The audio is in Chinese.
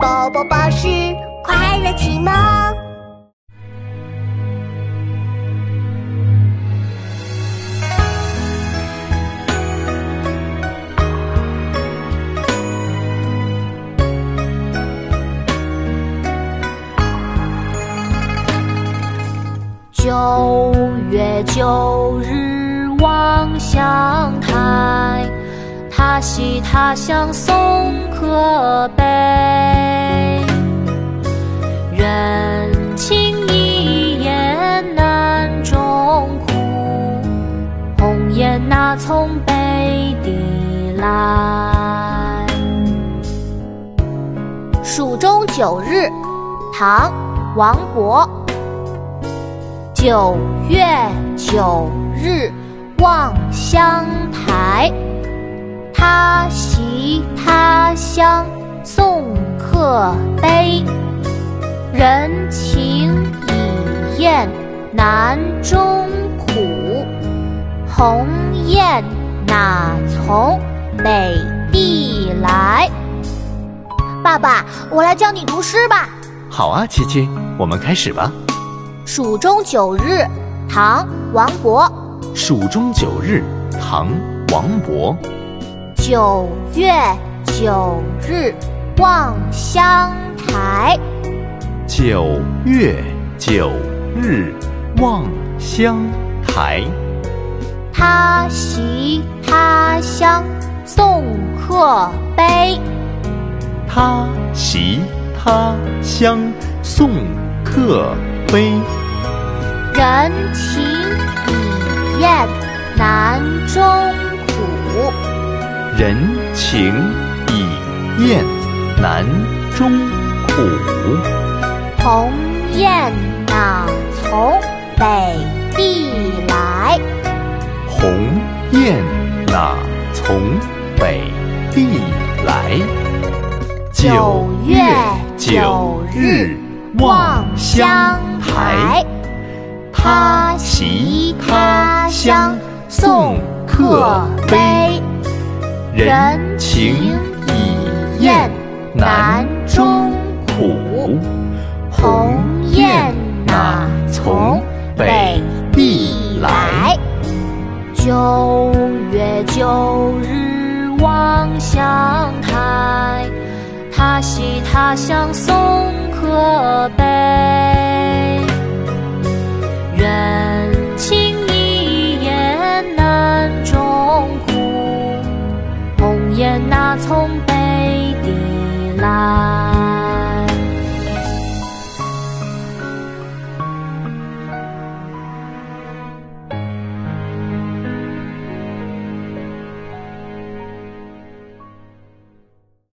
宝宝巴士快乐启蒙。九月九日望乡台，他西他乡送客杯。那从北地来？蜀中九日，唐·王勃。九月九日望乡台，他席他乡送客杯。人情已厌南中苦，鸿雁哪从北地来？爸爸，我来教你读诗吧。好啊，七七，我们开始吧。蜀中九日，唐·王勃。蜀中九日，唐·王勃。九月九日望乡台，九月九日望乡台。他席他乡送客悲。他席他乡送客悲。人情已厌南中苦，人情已厌南中苦。鸿雁哪从北地来？鸿雁哪从北地来？九月九日望乡台。他西他乡送客杯。人情已厌南中九月九日望乡台他席他乡送客杯人情一言难中苦鸿雁哪从北地来